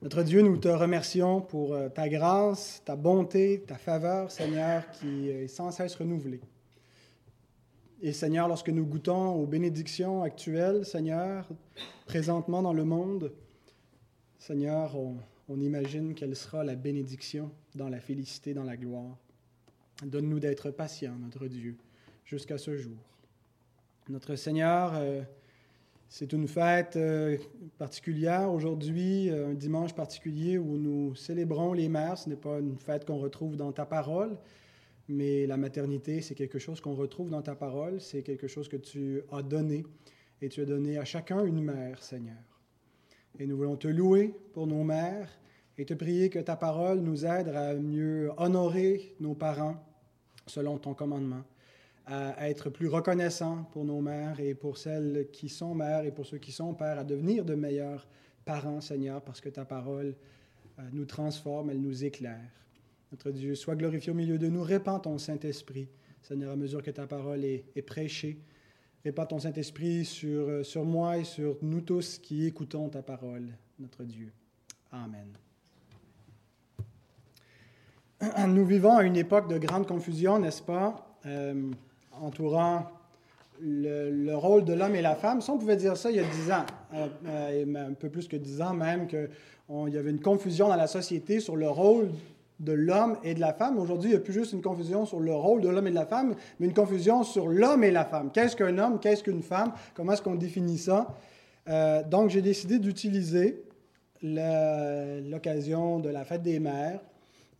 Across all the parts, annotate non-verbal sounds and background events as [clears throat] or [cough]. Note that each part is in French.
Notre Dieu, nous te remercions pour euh, ta grâce, ta bonté, ta faveur, Seigneur, qui est sans cesse renouvelée. Et Seigneur, lorsque nous goûtons aux bénédictions actuelles, Seigneur, présentement dans le monde, Seigneur, on, imagine quelle sera la bénédiction dans la félicité, dans la gloire. Donne-nous d'être patients, notre Dieu, jusqu'à ce jour. Notre Seigneur, euh, c'est une fête euh, particulière aujourd'hui, euh, un dimanche particulier où nous célébrons les mères. Ce n'est pas une fête qu'on retrouve dans ta parole, mais la maternité, c'est quelque chose qu'on retrouve dans ta parole. C'est quelque chose que tu as donné et tu as donné à chacun une mère, Seigneur. Et nous voulons te louer pour nos mères et te prier que ta parole nous aide à mieux honorer nos parents selon ton commandement à être plus reconnaissants pour nos mères et pour celles qui sont mères et pour ceux qui sont pères, à devenir de meilleurs parents, Seigneur, parce que ta parole euh, nous transforme, elle nous éclaire. Notre Dieu, sois glorifié au milieu de nous. Répands ton Saint-Esprit, Seigneur, à mesure que ta parole est, prêchée. Répands ton Saint-Esprit sur, euh, sur moi et sur nous tous qui écoutons ta parole, notre Dieu. Amen. [clears throat] Nous vivons à une époque de grande confusion, n'est-ce pas? Euh, entourant le, rôle de l'homme et la femme. Si on pouvait dire ça il y a dix ans, euh, euh, un peu plus que dix ans même, qu'il y avait une confusion dans la société sur le rôle de l'homme et de la femme. Aujourd'hui, il n'y a plus juste une confusion sur le rôle de l'homme et de la femme, mais une confusion sur l'homme et la femme. Qu'est-ce qu'un homme? Qu'est-ce qu'une femme? Comment est-ce qu'on définit ça? Euh, donc, j'ai décidé d'utiliser l'occasion de la fête des mères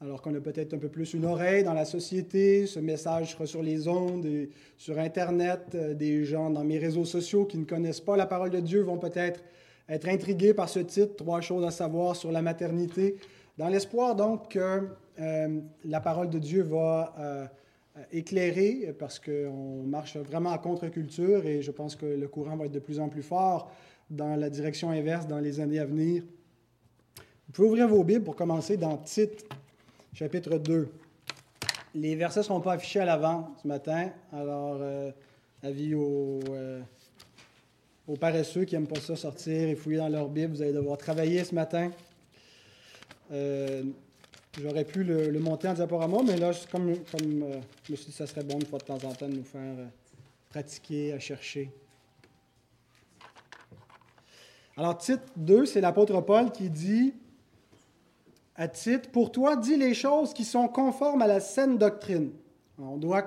alors qu'on a peut-être un peu plus une oreille dans la société, ce message sera sur les ondes, et sur Internet, euh, des gens dans mes réseaux sociaux qui ne connaissent pas la parole de Dieu vont peut-être être intrigués par ce titre, Trois choses à savoir sur la maternité, dans l'espoir donc que euh, la parole de Dieu va euh, éclairer, parce qu'on marche vraiment à contre-culture et je pense que le courant va être de plus en plus fort dans la direction inverse dans les années à venir. Vous pouvez ouvrir vos Bibles pour commencer dans Tite chapitre 2. Les versets ne seront pas affichés à l'avant ce matin, alors euh, avis aux, euh, aux, paresseux qui n'aiment pas ça sortir et fouiller dans leur Bible, vous allez devoir travailler ce matin. Euh, j'aurais pu le, monter en diaporama, mais là, comme, comme je me suis dit, ça serait bon de fois de temps en temps de nous faire pratiquer, à chercher. Alors, titre 2, c'est l'apôtre Paul qui dit à titre, pour toi, dis les choses qui sont conformes à la saine doctrine. on doit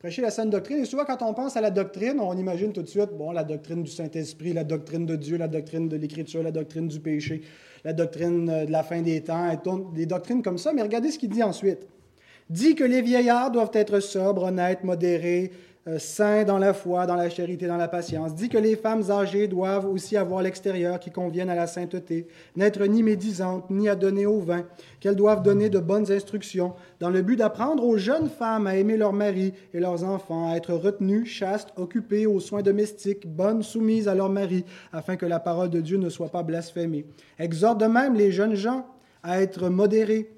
prêcher la saine doctrine. Et souvent, quand on pense à la doctrine, on imagine tout de suite, bon, la doctrine du Saint-Esprit, la doctrine de Dieu, la doctrine de l'Écriture, la doctrine du péché, la doctrine euh, de la fin des temps, des doctrines comme ça. Mais regardez ce qu'il dit ensuite. Dit que les vieillards doivent être sobres, honnêtes, modérés, euh, saint dans la foi, dans la charité, dans la patience, dit que les femmes âgées doivent aussi avoir l'extérieur qui convienne à la sainteté, n'être ni médisantes, ni à donner au vin, qu'elles doivent donner de bonnes instructions, dans le but d'apprendre aux jeunes femmes à aimer leurs maris et leurs enfants, à être retenues, chastes, occupées aux soins domestiques, bonnes, soumises à leur mari, afin que la parole de Dieu ne soit pas blasphémée. Exhorte de même les jeunes gens à être modérés,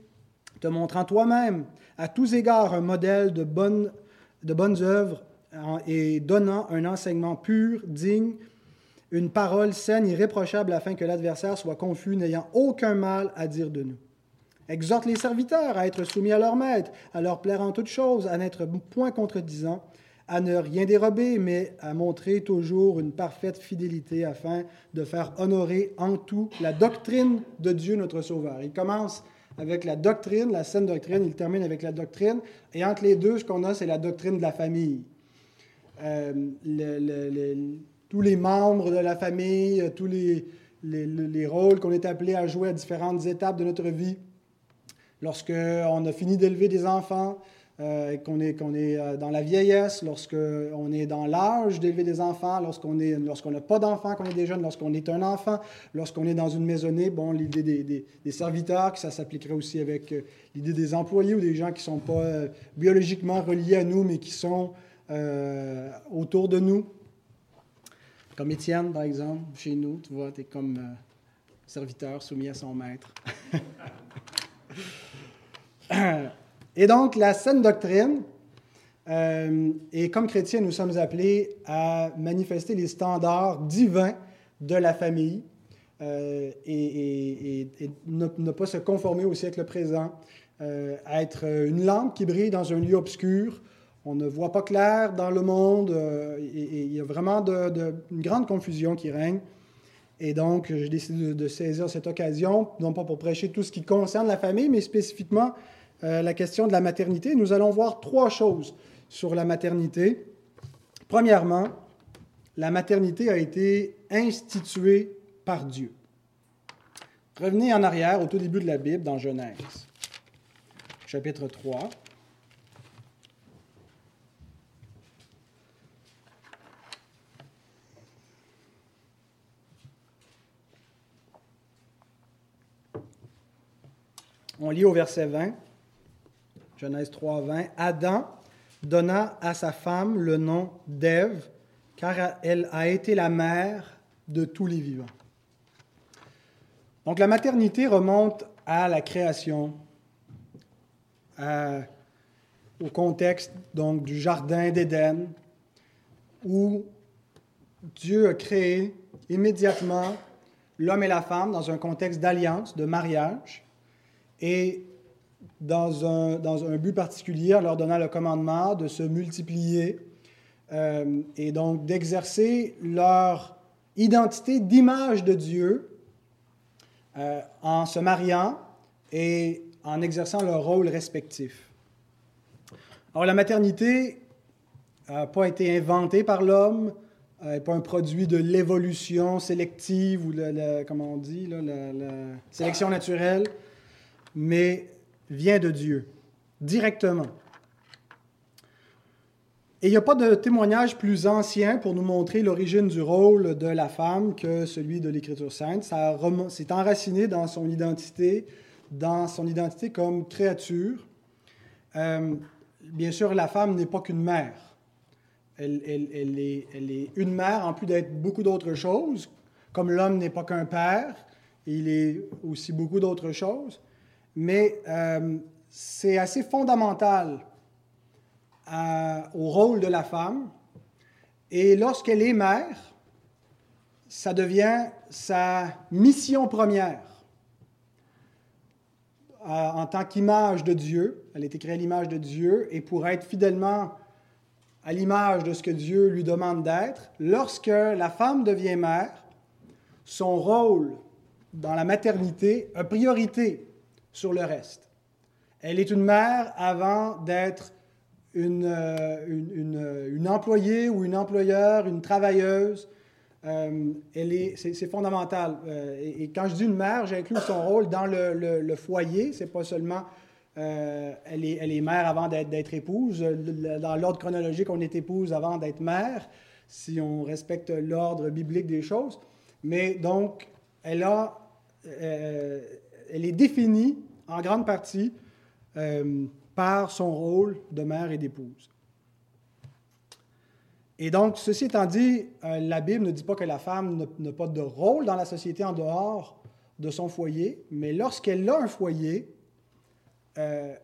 te montrant toi-même à tous égards un modèle de bonnes, de bonnes œuvres et donnant un enseignement pur, digne, une parole saine, irréprochable, afin que l'adversaire soit confus, n'ayant aucun mal à dire de nous. Exhorte les serviteurs à être soumis à leur maître, à leur plaire en toutes choses, à n'être point contredisant, à ne rien dérober, mais à montrer toujours une parfaite fidélité afin de faire honorer en tout la doctrine de Dieu notre Sauveur. Il commence avec la doctrine, la saine doctrine, il termine avec la doctrine, et entre les deux, ce qu'on a, c'est la doctrine de la famille. Euh, tous les membres de la famille, euh, tous les, les rôles qu'on est appelé à jouer à différentes étapes de notre vie. Lorsqu'on a fini d'élever des enfants, euh, qu'on est, qu'on est dans la vieillesse, lorsqu'on est dans l'âge d'élever des enfants, lorsqu'on lorsqu'on n'a pas d'enfants, qu'on est des jeunes, lorsqu'on est un enfant, lorsqu'on est dans une maisonnée, bon, l'idée des serviteurs, que ça s'appliquerait aussi avec l'idée des employés ou des gens qui ne sont pas biologiquement reliés à nous, mais qui sont euh, autour de nous. Comme Étienne, par exemple, chez nous, tu vois, tu es comme euh, serviteur soumis à son maître. [laughs] et donc, la saine doctrine, euh, et comme chrétiens, nous sommes appelés à manifester les standards divins de la famille. euh, et, ne, pas se conformer au siècle présent, euh, être une lampe qui brille dans un lieu obscur. On ne voit pas clair dans le monde et, il y a vraiment une grande confusion qui règne. Et donc, j'ai décidé de, saisir cette occasion, non pas pour prêcher tout ce qui concerne la famille, mais spécifiquement la question de la maternité. Nous allons voir trois choses sur la maternité. Premièrement, la maternité a été instituée par Dieu. Revenez en arrière au tout début de la Bible dans Genèse, chapitre 3. On lit au verset 20, Genèse 3, 20. Adam donna à sa femme le nom d'Ève, car elle a été la mère de tous les vivants. Donc la maternité remonte à la création, au contexte donc du jardin d'Éden, où Dieu a créé immédiatement l'homme et la femme dans un contexte d'alliance, de mariage, et dans un, dans un but particulier leur donnant le commandement de se multiplier euh, et donc d'exercer leur identité d'image de Dieu euh, en se mariant et en exerçant leur rôle respectif. Alors la maternité n'a pas été inventée par l'homme, n'est pas un produit de l'évolution sélective ou, le, comment on dit, la sélection naturelle, mais vient de Dieu, directement. Et il n'y a pas de témoignage plus ancien pour nous montrer l'origine du rôle de la femme que celui de l'Écriture sainte. Ça s'est enraciné dans son identité, dans son identité comme créature. Euh, bien sûr, la femme n'est pas qu'une mère. Elle, est, une mère en plus d'être beaucoup d'autres choses, comme l'homme n'est pas qu'un père, il est aussi beaucoup d'autres choses. Mais euh, c'est assez fondamental au rôle de la femme. Et lorsqu'elle est mère, ça devient sa mission première. en tant qu'image de Dieu, elle est créée à l'image de Dieu, et pour être fidèlement à l'image de ce que Dieu lui demande d'être, lorsque la femme devient mère, son rôle dans la maternité a priorité sur le reste. Elle est une mère avant d'être une, euh, une, une, employée ou une employeur, une travailleuse. Euh, elle est, c'est, fondamental. Euh, et, quand je dis une mère, j'inclus son rôle dans le, le, foyer. C'est pas seulement elle, est, elle est mère avant d'être, d'être épouse. Dans l'ordre chronologique, on est épouse avant d'être mère, si on respecte l'ordre biblique des choses. Mais donc, elle a, elle est définie en grande partie par son rôle de mère et d'épouse. Et donc, ceci étant dit, euh, la Bible ne dit pas que la femme n'a pas de rôle dans la société en dehors de son foyer, mais lorsqu'elle a un foyer, euh,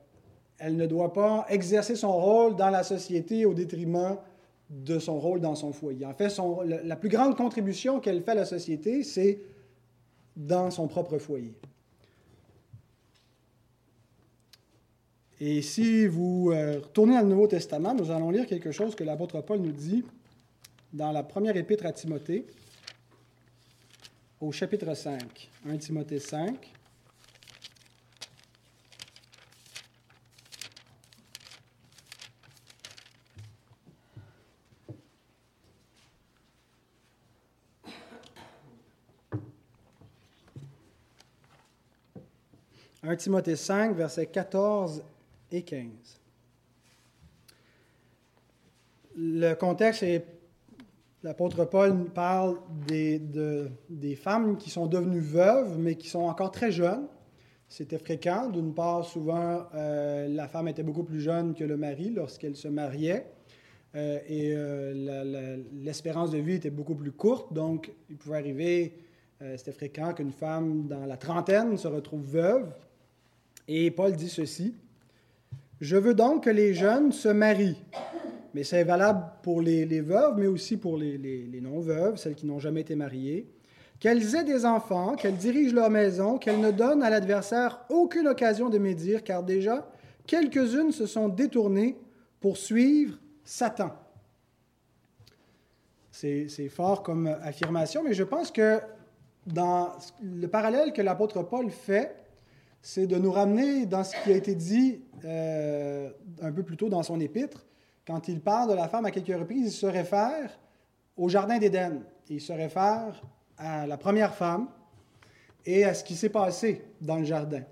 elle ne doit pas exercer son rôle dans la société au détriment de son rôle dans son foyer. En fait, la plus grande contribution qu'elle fait à la société, c'est dans son propre foyer. Et si vous euh, retournez dans le Nouveau Testament, nous allons lire quelque chose que l'apôtre Paul nous dit dans la première épître à Timothée, au chapitre 5. 1 Timothée 5. « 1 Timothée 5, versets 14 et 15. Le contexte est, l'apôtre Paul parle des, des femmes qui sont devenues veuves, mais qui sont encore très jeunes. C'était fréquent. D'une part, souvent, euh, la femme était beaucoup plus jeune que le mari lorsqu'elle se mariait. Euh, et euh, l'espérance de vie était beaucoup plus courte. Donc, il pouvait arriver, c'était fréquent qu'une femme dans la trentaine se retrouve veuve. Et Paul dit ceci je veux donc que les jeunes se marient. Mais c'est valable pour les, veuves, mais aussi pour les, non-veuves, celles qui n'ont jamais été mariées. qu'elles aient des enfants, qu'elles dirigent leur maison, qu'elles ne donnent à l'adversaire aucune occasion de médire, car déjà, quelques-unes se sont détournées pour suivre Satan. C'est fort comme affirmation, mais je pense que dans le parallèle que l'apôtre Paul fait, c'est de nous ramener dans ce qui a été dit euh, un peu plus tôt dans son épître. Quand il parle de la femme à quelques reprises, il se réfère au Jardin d'Éden. Il se réfère à la première femme et à ce qui s'est passé dans le jardin.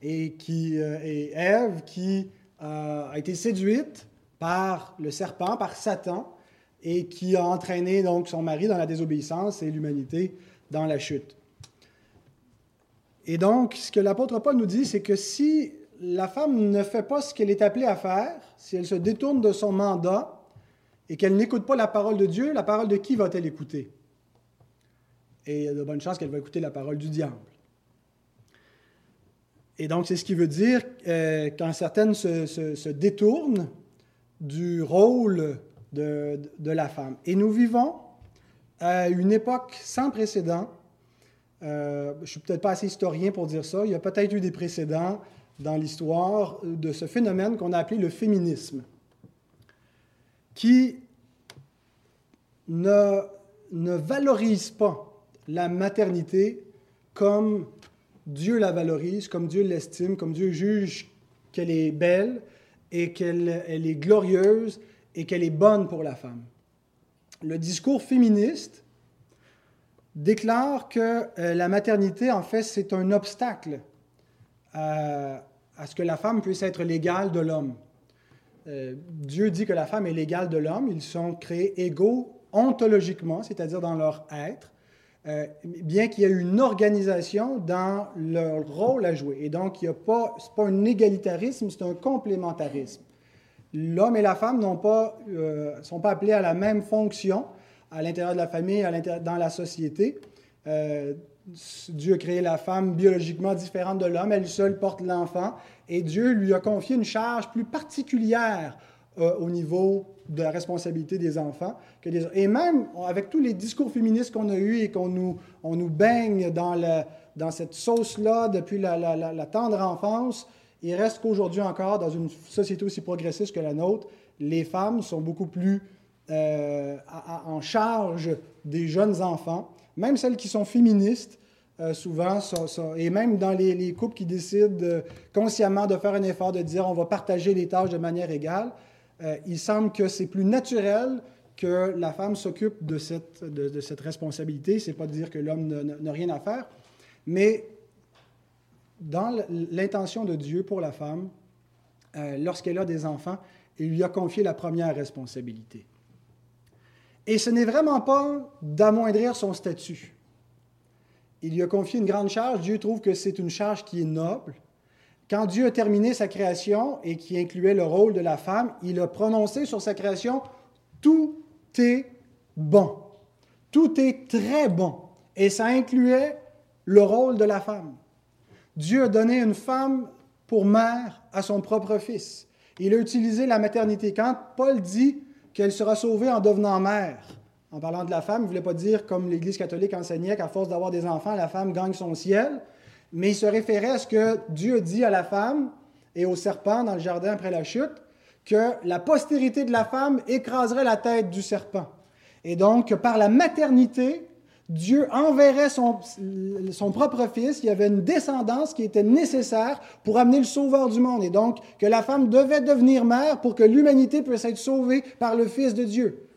Et, qui, euh, Ève qui euh, a été séduite par le serpent, par Satan, et qui a entraîné donc son mari dans la désobéissance et l'humanité dans la chute. Et donc, ce que l'apôtre Paul nous dit, c'est que si la femme ne fait pas ce qu'elle est appelée à faire, si elle se détourne de son mandat et qu'elle n'écoute pas la parole de Dieu, la parole de qui va-t-elle écouter? Et il y a de bonnes chances qu'elle va écouter la parole du diable. Et donc, c'est ce qui veut dire euh, quand certaines se, détournent du rôle de, la femme. Et nous vivons à une époque sans précédent. Euh, je ne suis peut-être pas assez historien pour dire ça. Il y a peut-être eu des précédents dans l'histoire de ce phénomène qu'on a appelé le féminisme, qui ne, ne valorise pas la maternité comme Dieu la valorise, comme Dieu l'estime, comme Dieu juge qu'elle est belle et qu'elle elle est glorieuse et qu'elle est bonne pour la femme. Le discours féministe déclare que euh, la maternité, en fait, c'est un obstacle à, à ce que la femme puisse être l'égale de l'homme. Euh, Dieu dit que la femme est l'égale de l'homme. Ils sont créés égaux ontologiquement, c'est-à-dire dans leur être, euh, bien qu'il y ait une organisation dans leur rôle à jouer. Et donc, n'y a pas, pas un égalitarisme, c'est un complémentarisme. L'homme et la femme ne euh, sont pas appelés à la même fonction à l'intérieur de la famille, dans la société. Dieu a créé la femme biologiquement différente de l'homme, elle seule porte l'enfant, et Dieu lui a confié une charge plus particulière euh, au niveau de la responsabilité des enfants. Que des... Et même avec tous les discours féministes qu'on a eus et qu'on nous, baigne dans, cette sauce-là depuis la, tendre enfance, il reste qu'aujourd'hui encore, dans une société aussi progressiste que la nôtre, les femmes sont beaucoup plus euh, en charge des jeunes enfants même celles qui sont féministes, euh, souvent, et même dans les, couples qui décident consciemment de faire un effort, de dire on va partager les tâches de manière égale, euh, il semble que c'est plus naturel que la femme s'occupe de cette, de, cette responsabilité. Ce n'est pas de dire que l'homme n'a rien à faire, mais dans l'intention de Dieu pour la femme, euh, lorsqu'elle a des enfants, il lui a confié la première responsabilité. Et ce n'est vraiment pas d'amoindrir son statut. Il lui a confié une grande charge. Dieu trouve que c'est une charge qui est noble. Quand Dieu a terminé sa création et qui incluait le rôle de la femme, il a prononcé sur sa création Tout est bon. Tout est très bon. Et ça incluait le rôle de la femme. Dieu a donné une femme pour mère à son propre fils. Il a utilisé la maternité. Quand Paul dit qu'elle sera sauvée en devenant mère. En parlant de la femme, il ne voulait pas dire, comme l'Église catholique enseignait, qu'à force d'avoir des enfants, la femme gagne son ciel, mais il se référait à ce que Dieu dit à la femme et au serpent dans le jardin après la chute, que la postérité de la femme écraserait la tête du serpent. Et donc, par la maternité, Dieu enverrait son, son, propre fils, il y avait une descendance qui était nécessaire pour amener le sauveur du monde. Et donc, que la femme devait devenir mère pour que l'humanité puisse être sauvée par le Fils de Dieu.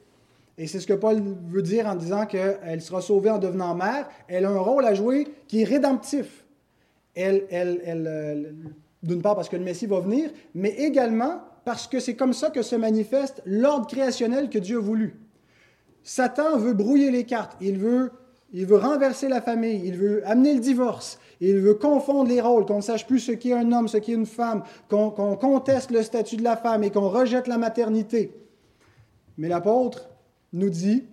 Et c'est ce que Paul veut dire en disant qu'elle sera sauvée en devenant mère. Elle a un rôle à jouer qui est rédemptif. Elle, elle, elle euh, d'une part parce que le Messie va venir, mais également parce que c'est comme ça que se manifeste l'ordre créationnel que Dieu a voulu. Satan veut brouiller les cartes. Il veut il veut renverser la famille, il veut amener le divorce, il veut confondre les rôles, qu'on ne sache plus ce qu'est un homme, ce qu'est une femme, qu'on conteste le statut de la femme et qu'on rejette la maternité. Mais l'apôtre nous dit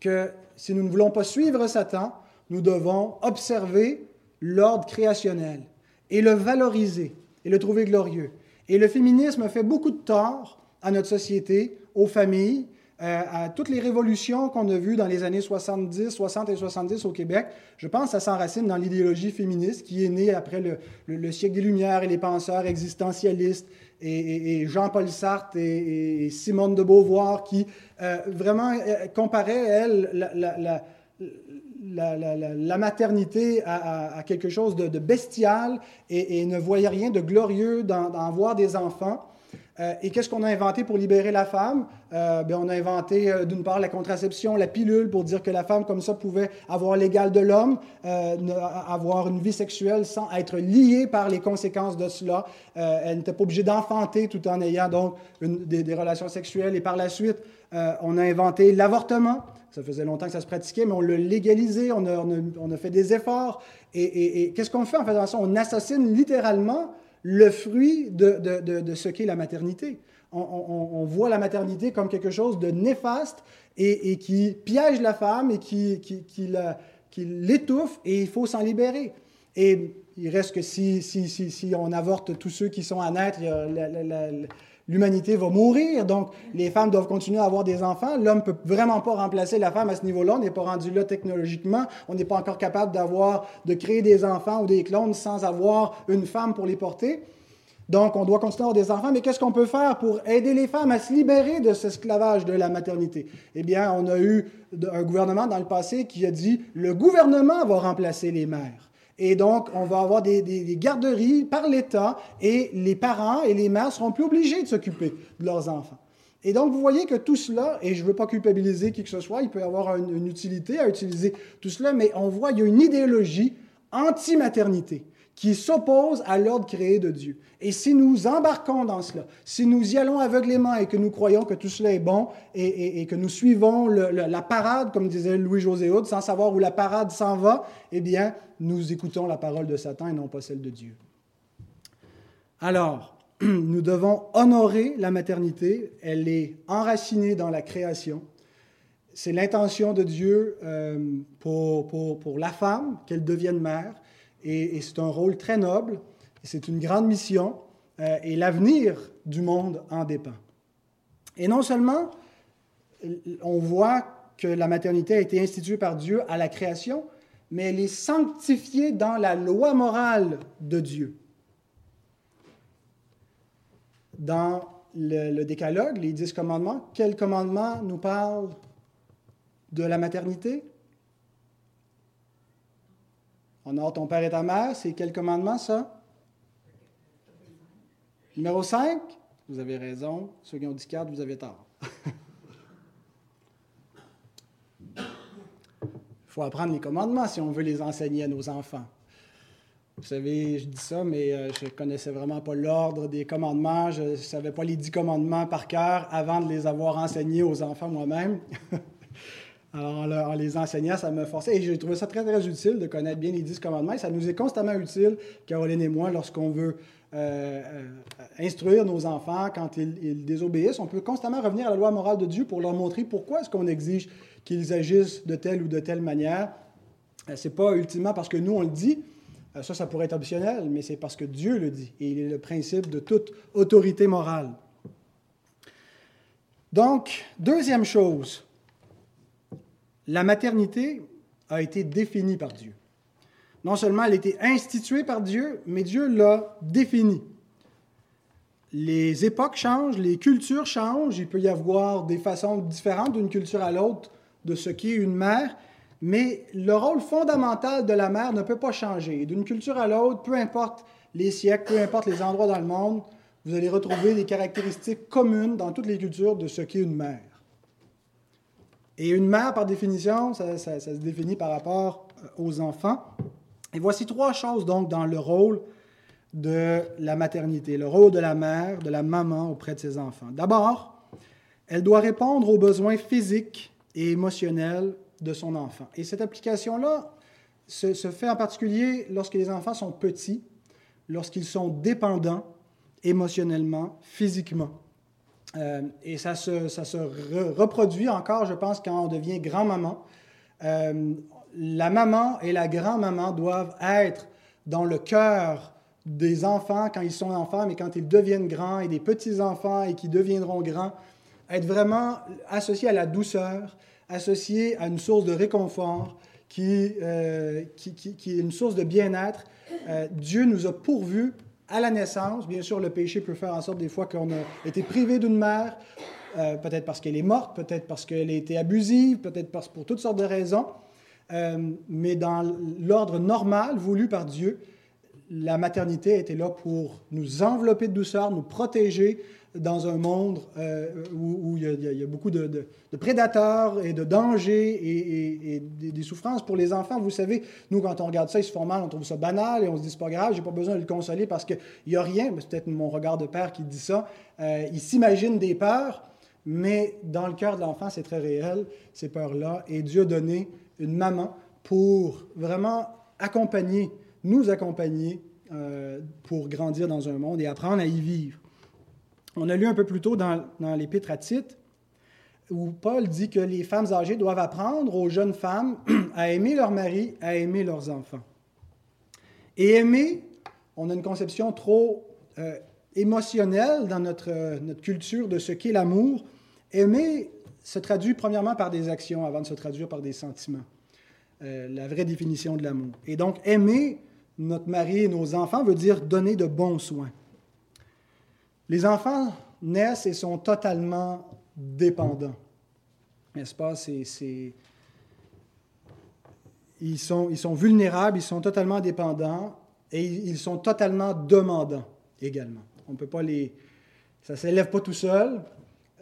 que si nous ne voulons pas suivre Satan, nous devons observer l'ordre créationnel et le valoriser et le trouver glorieux. Et le féminisme fait beaucoup de tort à notre société, aux familles, euh, à toutes les révolutions qu'on a vues dans les années 70, 60 et 70 au Québec, je pense que ça s'enracine dans l'idéologie féministe qui est née après le, siècle des Lumières et les penseurs existentialistes et, Jean-Paul Sartre et, Simone de Beauvoir qui euh, vraiment euh, comparaient, elle, la, maternité à, quelque chose de, bestial et, ne voyaient rien de glorieux dans avoir des enfants. Euh, et qu'est-ce qu'on a inventé pour libérer la femme? Euh, ben, on a inventé euh, d'une part la contraception, la pilule, pour dire que la femme comme ça pouvait avoir l'égal de l'homme, avoir une vie sexuelle sans être liée par les conséquences de cela. elle n'était pas obligée d'enfanter tout en ayant donc des, relations sexuelles. Et par la suite, on a inventé l'avortement. Ça faisait longtemps que ça se pratiquait, mais on l'a légalisé, on a, fait des efforts. Et, et qu'est-ce qu'on fait en faisant ça? On assassine littéralement le fruit de, ce qu'est la maternité. On, voit la maternité comme quelque chose de néfaste et, qui piège la femme et qui, l'étouffe et il faut s'en libérer. Et il reste que si, si, on avorte tous ceux qui sont à naître, l'humanité va mourir. Donc, les femmes doivent continuer à avoir des enfants. L'homme ne peut vraiment pas remplacer la femme à ce niveau-là. On n'est pas rendu là technologiquement. On n'est pas encore capable d'avoir, de créer des enfants ou des clones sans avoir une femme pour les porter. Donc, on doit continuer à avoir des enfants, mais qu'est-ce qu'on peut faire pour aider les femmes à se libérer de cet esclavage de la maternité? Eh bien, on a eu un gouvernement dans le passé qui a dit, le gouvernement va remplacer les mères. Et donc, on va avoir des, garderies par l'État et les parents et les mères seront plus obligés de s'occuper de leurs enfants. Et donc, vous voyez que tout cela, et je ne veux pas culpabiliser qui que ce soit, il peut y avoir une, utilité à utiliser tout cela, mais on voit qu'il y a une idéologie anti-maternité qui s'oppose à l'ordre créé de Dieu. Et si nous embarquons dans cela, si nous y allons aveuglément et que nous croyons que tout cela est bon et, que nous suivons la parade, comme disait Louis-José Houd, sans savoir où la parade s'en va, eh bien, nous écoutons la parole de Satan et non pas celle de Dieu. Alors, [clears throat] nous devons honorer la maternité. Elle est enracinée dans la création. C'est l'intention de Dieu euh, pour, pour, pour la femme, qu'elle devienne mère et, c'est un rôle très noble, c'est une grande mission, euh, et l'avenir du monde en dépend. Et non seulement on voit que la maternité a été instituée par Dieu à la création, mais elle est sanctifiée dans la loi morale de Dieu. Dans le, le décalogue, les dix commandements, quel commandement nous parle de la maternité? Honore ton père et ta mère, c'est quel commandement ça? Numéro 5, vous avez raison. Ceux qui ont dit 4, vous avez tort. Il [laughs] faut apprendre les commandements si on veut les enseigner à nos enfants. Vous savez, je dis ça, mais euh, je ne connaissais vraiment pas l'ordre des commandements. Je ne savais pas les dix commandements par cœur avant de les avoir enseignés aux enfants moi-même. [laughs] Alors, en, les enseignant, ça me forçait. Et j'ai trouvé ça très, très utile de connaître bien les dix commandements. Et ça nous est constamment utile, Caroline et moi, lorsqu'on veut euh, euh, instruire nos enfants quand ils, désobéissent. On peut constamment revenir à la loi morale de Dieu pour leur montrer pourquoi est-ce qu'on exige qu'ils agissent de telle ou de telle manière. Euh, Ce n'est pas ultimement parce que nous, on le dit. Ça, ça pourrait être optionnel, mais c'est parce que Dieu le dit. Et il est le principe de toute autorité morale. Donc, deuxième chose, la maternité a été définie par Dieu. Non seulement elle a été instituée par Dieu, mais Dieu l'a définie. Les époques changent, les cultures changent, il peut y avoir des façons différentes d'une culture à l'autre de ce qu'est une mère, mais le rôle fondamental de la mère ne peut pas changer. D'une culture à l'autre, peu importe les siècles, peu importe les endroits dans le monde, vous allez retrouver des caractéristiques communes dans toutes les cultures de ce qu'est une mère. Et une mère, par définition, ça, se définit par rapport euh, aux enfants. Et voici trois choses donc dans le rôle de la maternité, le rôle de la mère, de la maman auprès de ses enfants. D'abord, elle doit répondre aux besoins physiques et émotionnels de son enfant. Et cette application-là se, se, fait en particulier lorsque les enfants sont petits, lorsqu'ils sont dépendants émotionnellement, physiquement. Euh, et ça se, ça se reproduit encore, je pense, quand on devient grand-maman. Euh, la maman et la grand-maman doivent être dans le cœur des enfants quand ils sont enfants, mais quand ils deviennent grands et des petits-enfants et qui deviendront grands, être vraiment associé à la douceur, associé à une source de réconfort, qui, euh, qui, qui, est une source de bien-être. Dieu nous a pourvus à la naissance. Bien sûr, le péché peut faire en sorte des fois qu'on a été privé d'une mère, euh, peut-être parce qu'elle est morte, peut-être parce qu'elle a été abusive, peut-être pour toutes sortes de raisons. mais dans l'ordre normal voulu par Dieu, la maternité était là pour nous envelopper de douceur, nous protéger, dans un monde euh, où, il, y a, beaucoup de, prédateurs et de dangers et, des, souffrances pour les enfants. Vous savez, nous, quand on regarde ça, ils se font mal, on trouve ça banal et on se dit, c'est pas grave, j'ai pas besoin de le consoler parce qu'il n'y a rien. C'est peut-être mon regard de père qui dit ça. Euh, il s'imagine des peurs, mais dans le cœur de l'enfant, c'est très réel, ces peurs-là. Et Dieu a donné une maman pour vraiment accompagner, nous accompagner euh, pour grandir dans un monde et apprendre à y vivre. On a lu un peu plus tôt dans, l'Épître à Tite, où Paul dit que les femmes âgées doivent apprendre aux jeunes femmes [clears throat] à aimer leur mari, à aimer leurs enfants. Et aimer, on a une conception trop euh, émotionnelle dans notre, notre culture de ce qu'est l'amour. Aimer se traduit premièrement par des actions avant de se traduire par des sentiments. Euh, la vraie définition de l'amour. Et donc, aimer notre mari et nos enfants veut dire donner de bons soins. Les enfants naissent et sont totalement dépendants. N'est-ce pas? Ils, sont, ils sont vulnérables, ils sont totalement dépendants et ils sont totalement demandants également. On ne peut pas les. Ça ne s'élève pas tout seul.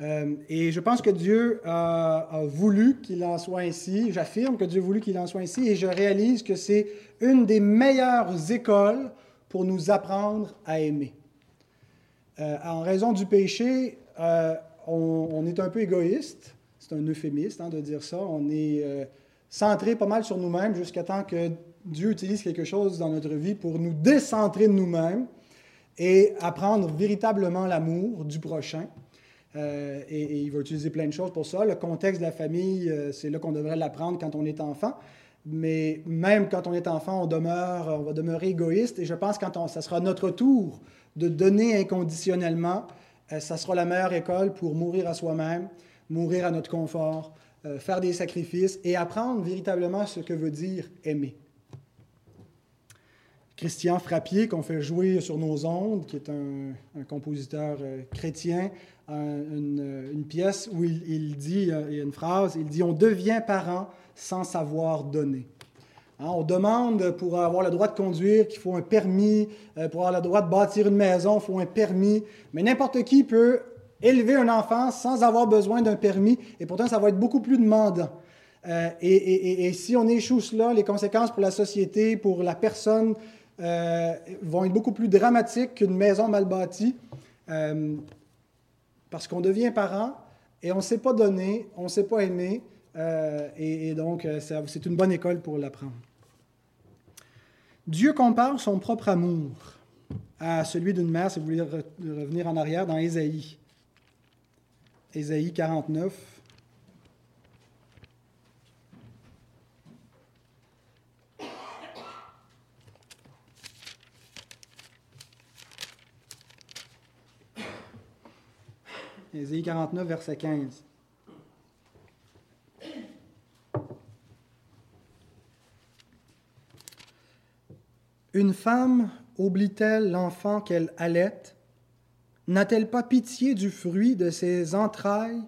Euh, et je pense que Dieu a, voulu qu'il en soit ainsi. J'affirme que Dieu a voulu qu'il en soit ainsi et je réalise que c'est une des meilleures écoles pour nous apprendre à aimer. Euh, en raison du péché, euh, on, est un peu égoïste. C'est un euphémiste hein, de dire ça. On est centré pas mal sur nous-mêmes jusqu'à temps que Dieu utilise quelque chose dans notre vie pour nous décentrer de nous-mêmes et apprendre véritablement l'amour du prochain. Et, il va utiliser plein de choses pour ça. Le contexte de la famille, c'est là qu'on devrait l'apprendre quand on est enfant. Mais même quand on est enfant, on demeure, on va demeurer égoïste. Et je pense que quand on, ça sera notre tour de donner inconditionnellement, euh, ça sera la meilleure école pour mourir à soi-même, mourir à notre confort, euh, faire des sacrifices et apprendre véritablement ce que veut dire aimer. Christian Frappier, qu'on fait jouer sur nos ondes, qui est un, compositeur euh, une, pièce où il, dit, il y a une phrase, il dit On devient parent sans savoir donner. Hein, on demande pour avoir le droit de conduire qu'il faut un permis, euh, pour avoir le droit de bâtir une maison, il faut un permis. Mais n'importe qui peut élever un enfant sans avoir besoin d'un permis, et pourtant ça va être beaucoup plus demandant. Euh, et, si on échoue cela, les conséquences pour la société, pour la personne, euh, vont être beaucoup plus dramatiques qu'une maison mal bâtie, parce qu'on devient parent et on ne sait pas donner, on ne sait pas aimer, et, donc c'est une bonne école pour l'apprendre. Dieu compare son propre amour à celui d'une mère, si vous voulez revenir en arrière, dans Ésaïe. Ésaïe 49. Ésaïe 49, verset 15. Une femme oublie-t-elle l'enfant qu'elle allait? N'a-t-elle pas pitié du fruit de ses entrailles?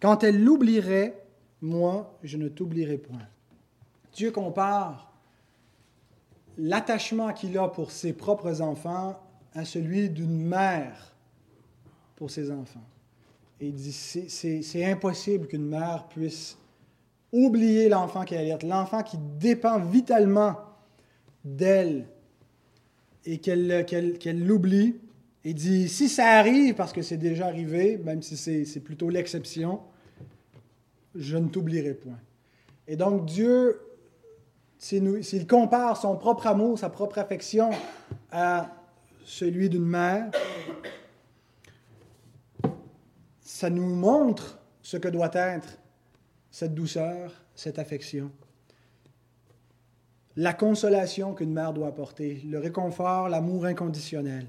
Quand elle l'oublierait, moi, je ne t'oublierai point. Dieu compare l'attachement qu'il a pour ses propres enfants à celui d'une mère pour ses enfants. Il dit, c'est impossible qu'une mère puisse oublier l'enfant qu'elle allait, l'enfant qui dépend vitalement d'elle et qu'elle l'oublie et dit, si ça arrive, parce que c'est déjà arrivé, même si c'est plutôt l'exception, je ne t'oublierai point. Et donc Dieu, s'il compare son propre amour, sa propre affection à celui d'une mère, ça nous montre ce que doit être cette douceur, cette affection la consolation qu'une mère doit apporter, le réconfort, l'amour inconditionnel.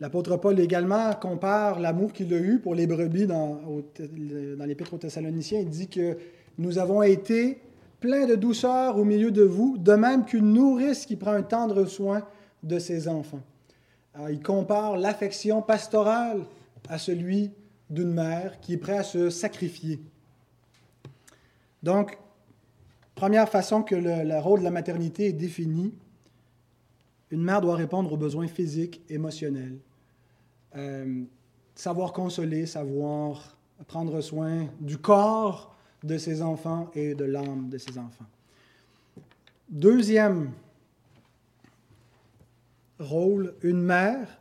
L'apôtre Paul également compare l'amour qu'il a eu pour les brebis dans, l'Épître aux Thessaloniciens. Il dit que nous avons été pleins de douceur au milieu de vous, de même qu'une nourrice qui prend un tendre soin de ses enfants. il compare l'affection pastorale à celui d'une mère qui est prête à se sacrifier. Donc, première façon que le, rôle de la maternité est défini, une mère doit répondre aux besoins physiques, émotionnels, euh, savoir consoler, savoir prendre soin du corps de ses enfants et de l'âme de ses enfants. Deuxième rôle, une mère.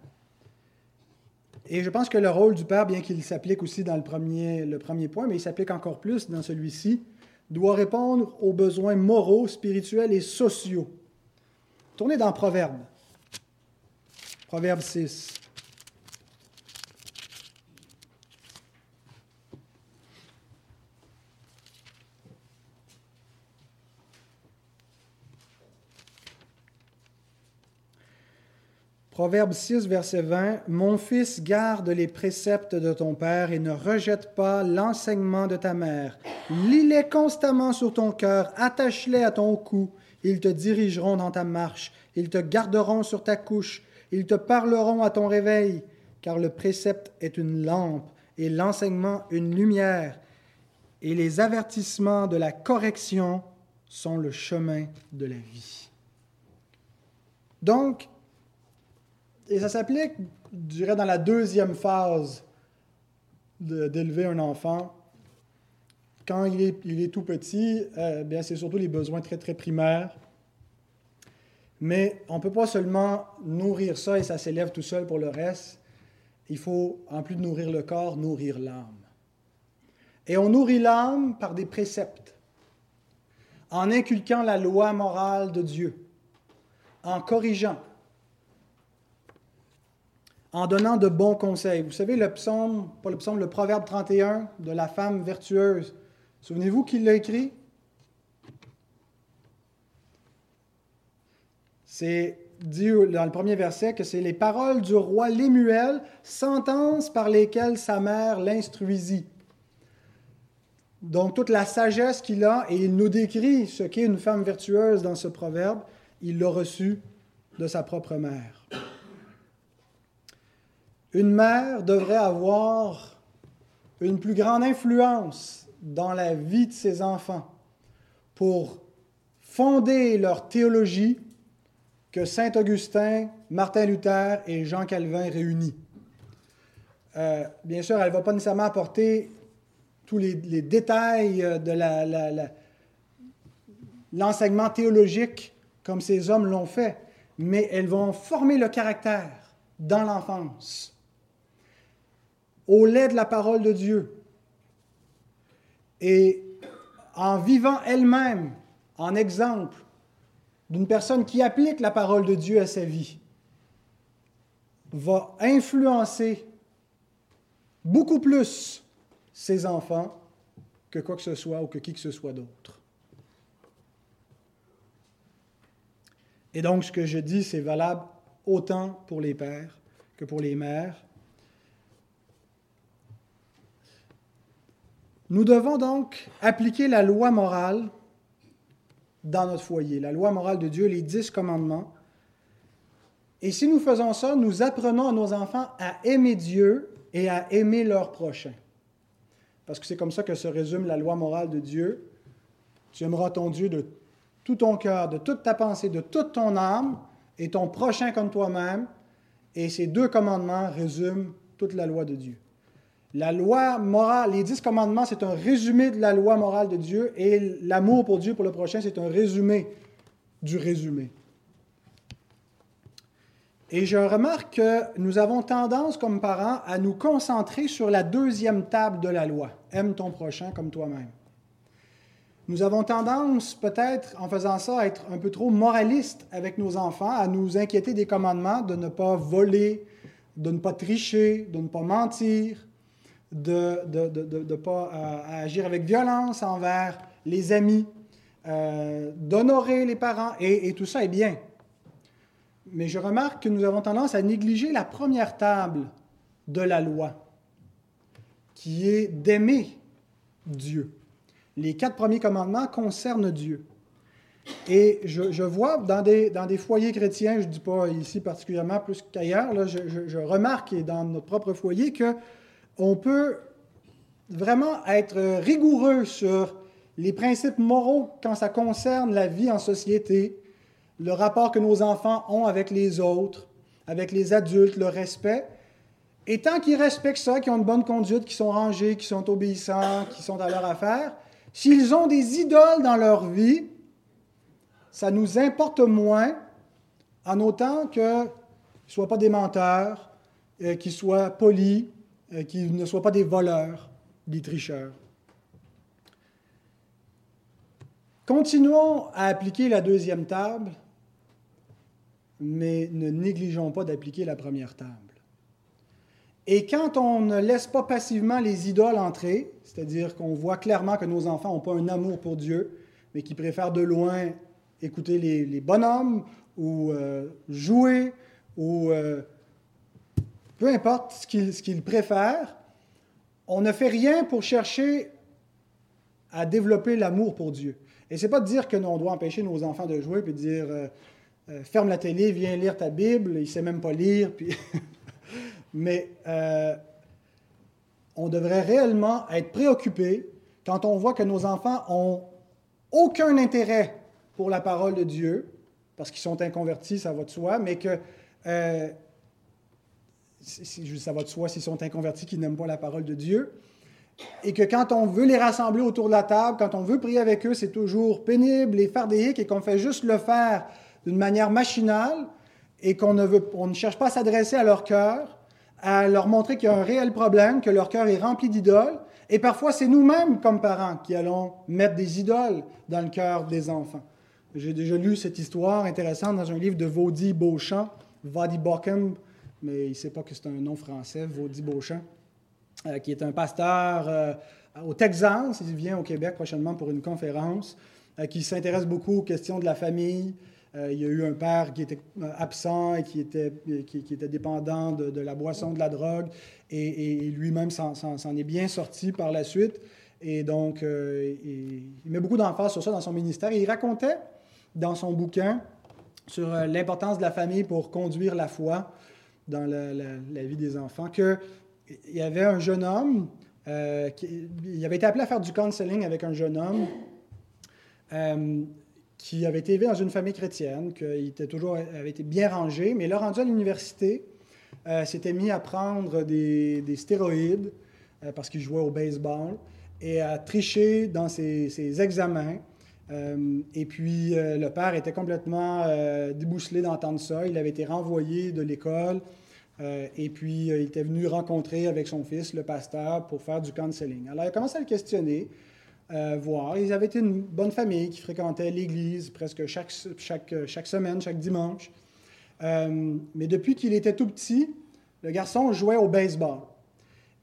Et je pense que le rôle du père, bien qu'il s'applique aussi dans le premier, point, mais il s'applique encore plus dans celui-ci, doit répondre aux besoins moraux, spirituels et sociaux. Tournez dans Proverbe. Proverbe 6. Proverbe 6, verset 20. Mon fils, garde les préceptes de ton père et ne rejette pas l'enseignement de ta mère. Lis-les constamment sur ton cœur, attache-les à ton cou. Ils te dirigeront dans ta marche, ils te garderont sur ta couche, ils te parleront à ton réveil, car le précepte est une lampe et l'enseignement une lumière, et les avertissements de la correction sont le chemin de la vie. Donc, et ça s'applique, je dirais, dans la deuxième phase d'élever un enfant. Quand il est, tout petit, euh, bien, c'est surtout les besoins très, très primaires. Mais on ne peut pas seulement nourrir ça et ça s'élève tout seul pour le reste. Il faut, en plus de nourrir le corps, nourrir l'âme. Et on nourrit l'âme par des préceptes, en inculquant la loi morale de Dieu, en corrigeant, en donnant de bons conseils. Vous savez, le psaume, pas le psaume, le proverbe 31 de la femme vertueuse. Souvenez-vous qui l'a écrit? C'est dit dans le premier verset que c'est les paroles du roi Lémuel, sentences par lesquelles sa mère l'instruisit. Donc toute la sagesse qu'il a, et il nous décrit ce qu'est une femme vertueuse dans ce proverbe, il l'a reçu de sa propre mère. Une mère devrait avoir une plus grande influence dans la vie de ses enfants pour fonder leur théologie que Saint Augustin, Martin Luther et Jean Calvin réunis. Euh, bien sûr, elle ne va pas nécessairement apporter tous les, détails de l'enseignement théologique comme ces hommes l'ont fait, mais elles vont former le caractère dans l'enfance au lait de la parole de Dieu. Et en vivant elle-même en exemple d'une personne qui applique la parole de Dieu à sa vie, va influencer beaucoup plus ses enfants que quoi que ce soit ou que qui que ce soit d'autre. Et donc, ce que je dis, c'est valable autant pour les pères que pour les mères, Nous devons donc appliquer la loi morale dans notre foyer, la loi morale de Dieu, les dix commandements. Et si nous faisons ça, nous apprenons à nos enfants à aimer Dieu et à aimer leur prochain. Parce que c'est comme ça que se résume la loi morale de Dieu. Tu aimeras ton Dieu de tout ton cœur, de toute ta pensée, de toute ton âme, et ton prochain comme toi-même. Et ces deux commandements résument toute la loi de Dieu. La loi morale, les dix commandements, c'est un résumé de la loi morale de Dieu et l'amour pour Dieu, pour le prochain, c'est un résumé du résumé. Et je remarque que nous avons tendance, comme parents, à nous concentrer sur la deuxième table de la loi. Aime ton prochain comme toi-même. Nous avons tendance, peut-être, en faisant ça, à être un peu trop moralistes avec nos enfants, à nous inquiéter des commandements, de ne pas voler, de ne pas tricher, de ne pas mentir, de ne de, pas euh, agir avec violence envers les amis, euh, d'honorer les parents, et, tout ça est bien. mais je remarque que nous avons tendance à négliger la première table de la loi, qui est d'aimer Dieu. Les quatre premiers commandements concernent Dieu. Et je, vois dans des, dans des, foyers chrétiens, je ne dis pas ici particulièrement plus qu'ailleurs, je, je, remarque dans notre propre foyer qu'on peut vraiment être rigoureux sur les principes moraux quand ça concerne la vie en société, le rapport que nos enfants ont avec les autres, avec les adultes, le respect. Et tant qu'ils respectent ça, qu'ils ont une bonne conduite, qu'ils sont rangés, qu'ils sont obéissants, qu'ils sont à leur affaire, s'ils ont des idoles dans leur vie, ça nous importe moins en autant qu'ils ne soient pas des menteurs, euh, qu'ils soient polis, euh, qu'ils ne soient pas des voleurs, des tricheurs. Continuons à appliquer la deuxième table, mais ne négligeons pas d'appliquer la première table. Et quand on ne laisse pas passivement les idoles entrer, c'est-à-dire qu'on voit clairement que nos enfants n'ont pas un amour pour Dieu, mais qui préfèrent de loin écouter les, bonhommes ou euh, jouer ou euh, peu importe ce qu'ils préfèrent, on ne fait rien pour chercher à développer l'amour pour Dieu. Et c'est pas de dire que on doit empêcher nos enfants de jouer puis dire euh, euh, ferme la télé, viens lire ta Bible, il sait même pas lire. Puis [laughs] Mais euh, on devrait réellement être préoccupé quand on voit que nos enfants ont aucun intérêt pour la parole de Dieu, parce qu'ils sont inconvertis, ça va de soi, mais que ça va de soi s'ils sont inconvertis, qu'ils n'aiment pas la parole de Dieu, et que quand on veut les rassembler autour de la table, quand on veut prier avec eux, c'est toujours pénible et fardéique et qu'on fait juste le faire d'une manière machinale et qu'on ne, veut, on ne cherche pas à s'adresser à leur cœur, à leur montrer qu'il y a un réel problème, que leur cœur est rempli d'idoles. Et parfois, c'est nous-mêmes, comme parents, qui allons mettre des idoles dans le cœur des enfants. J'ai déjà lu cette histoire intéressante dans un livre de Vaudy Beauchamp, Vaudy Bockham, mais il ne sait pas que c'est un nom français, Vaudy Beauchamp. Euh, qui est un pasteur euh, au Texas. Il vient au Québec prochainement pour une conférence euh, qui s'intéresse beaucoup aux questions de la famille. il y a eu un père qui était absent et qui était, qui, était dépendant de, la boisson, de la drogue, et, lui-même s'en est bien sorti par la suite. Et donc, il, met beaucoup d'emphase sur ça dans son ministère. Et il racontait dans son bouquin sur l'importance de la famille pour conduire la foi dans la, vie des enfants, que il y avait un jeune homme, euh, qui, il avait été appelé à faire du counseling avec un jeune homme euh, qui avait été élevé dans une famille chrétienne, qui était toujours, avait été bien rangé, mais là, rendu à l'université, euh, s'était mis à prendre des, stéroïdes parce qu'il jouait au baseball et à tricher dans ses, examens. Et puis, le père était complètement débousselé d'entendre ça. Il avait été renvoyé de l'école. Euh, et puis, euh, il était venu rencontrer avec son fils, le pasteur, pour faire du counseling. Alors, il a commencé à le questionner, euh, voir. Ils avaient été une bonne famille qui fréquentait l'église presque chaque semaine, chaque dimanche. mais depuis qu'il était tout petit, le garçon jouait au baseball.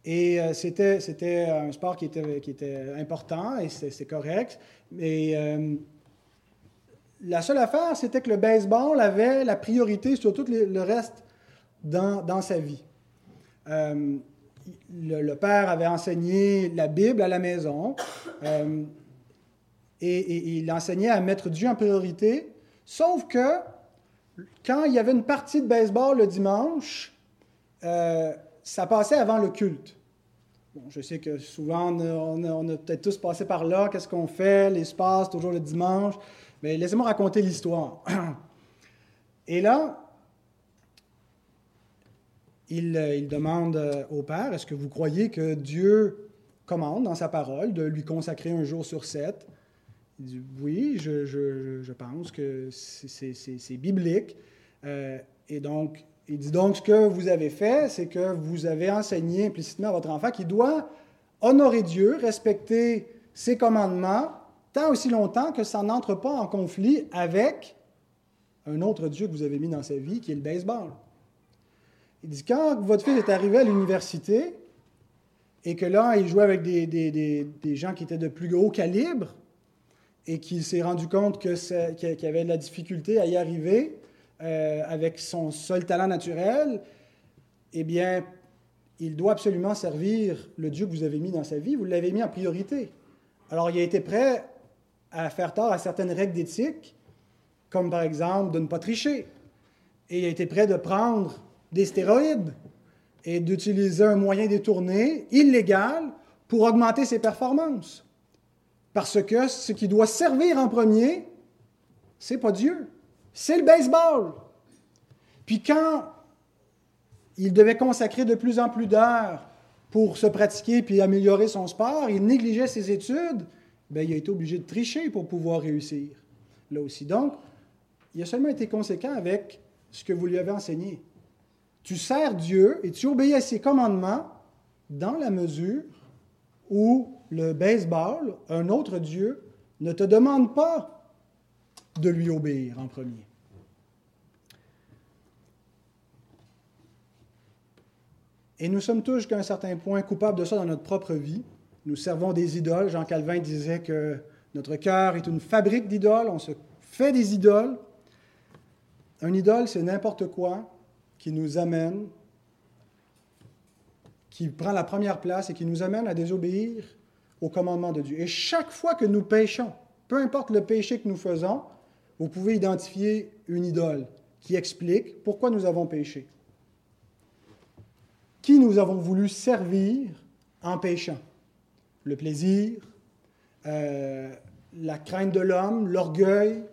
Et c'était, c'était un sport qui était, qui était important et c'est, correct. Mais la seule affaire, c'était que le baseball avait la priorité sur tout le reste dans, sa vie. Euh, le, père avait enseigné la Bible à la maison euh, et, il enseignait à mettre Dieu en priorité, sauf que quand il y avait une partie de baseball le dimanche, euh, ça passait avant le culte. Bon, je sais que souvent, on a, peut-être tous passé par là. Qu'est-ce qu'on fait? L'espace, toujours le dimanche. Mais laissez-moi raconter l'histoire. [clears throat] Et là, euh, il, demande euh, au Père, est-ce que vous croyez que Dieu commande dans sa parole de lui consacrer un jour sur sept? Il dit, oui, je, pense que c'est biblique. Euh, et donc, il dit donc, ce que vous avez fait, c'est que vous avez enseigné implicitement à votre enfant qu'il doit honorer Dieu, respecter ses commandements, tant aussi longtemps que ça n'entre pas en conflit avec un autre Dieu que vous avez mis dans sa vie, qui est le baseball. Il dit, quand votre fils est arrivé à l'université et que là, il jouait avec des, des, des, gens qui étaient de plus gros calibre et qu'il s'est rendu compte qu'il avait de la difficulté à y arriver, euh, avec son seul talent naturel, eh bien, il doit absolument servir le Dieu que vous avez mis dans sa vie. Vous l'avez mis en priorité. Alors, il a été prêt à faire tort à certaines règles d'éthique, comme par exemple de ne pas tricher. Et il a été prêt de prendre des stéroïdes et d'utiliser un moyen détourné, illégal, pour augmenter ses performances. Parce que ce qui doit servir en premier, c'est pas Dieu, c'est le baseball. Puis quand il devait consacrer de plus en plus d'heures pour se pratiquer puis améliorer son sport, il négligeait ses études, bien, il a été obligé de tricher pour pouvoir réussir. Là aussi. Donc, il a seulement été conséquent avec ce que vous lui avez enseigné. Tu sers Dieu et tu obéis à ses commandements dans la mesure où le baseball, un autre Dieu, ne te demande pas de lui obéir en premier. Et nous sommes tous jusqu'à un certain point coupables de ça dans notre propre vie. Nous servons des idoles. Jean Calvin disait que notre cœur est une fabrique d'idoles. On se fait des idoles. Un idole, c'est n'importe quoi qui nous amène, qui prend la première place et qui nous amène à désobéir au commandement de Dieu. Et chaque fois que nous péchons, peu importe le péché que nous faisons, vous pouvez identifier une idole qui explique pourquoi nous avons péché qui nous avons voulu servir en péchant? Le plaisir, euh, la crainte de l'homme, l'orgueil.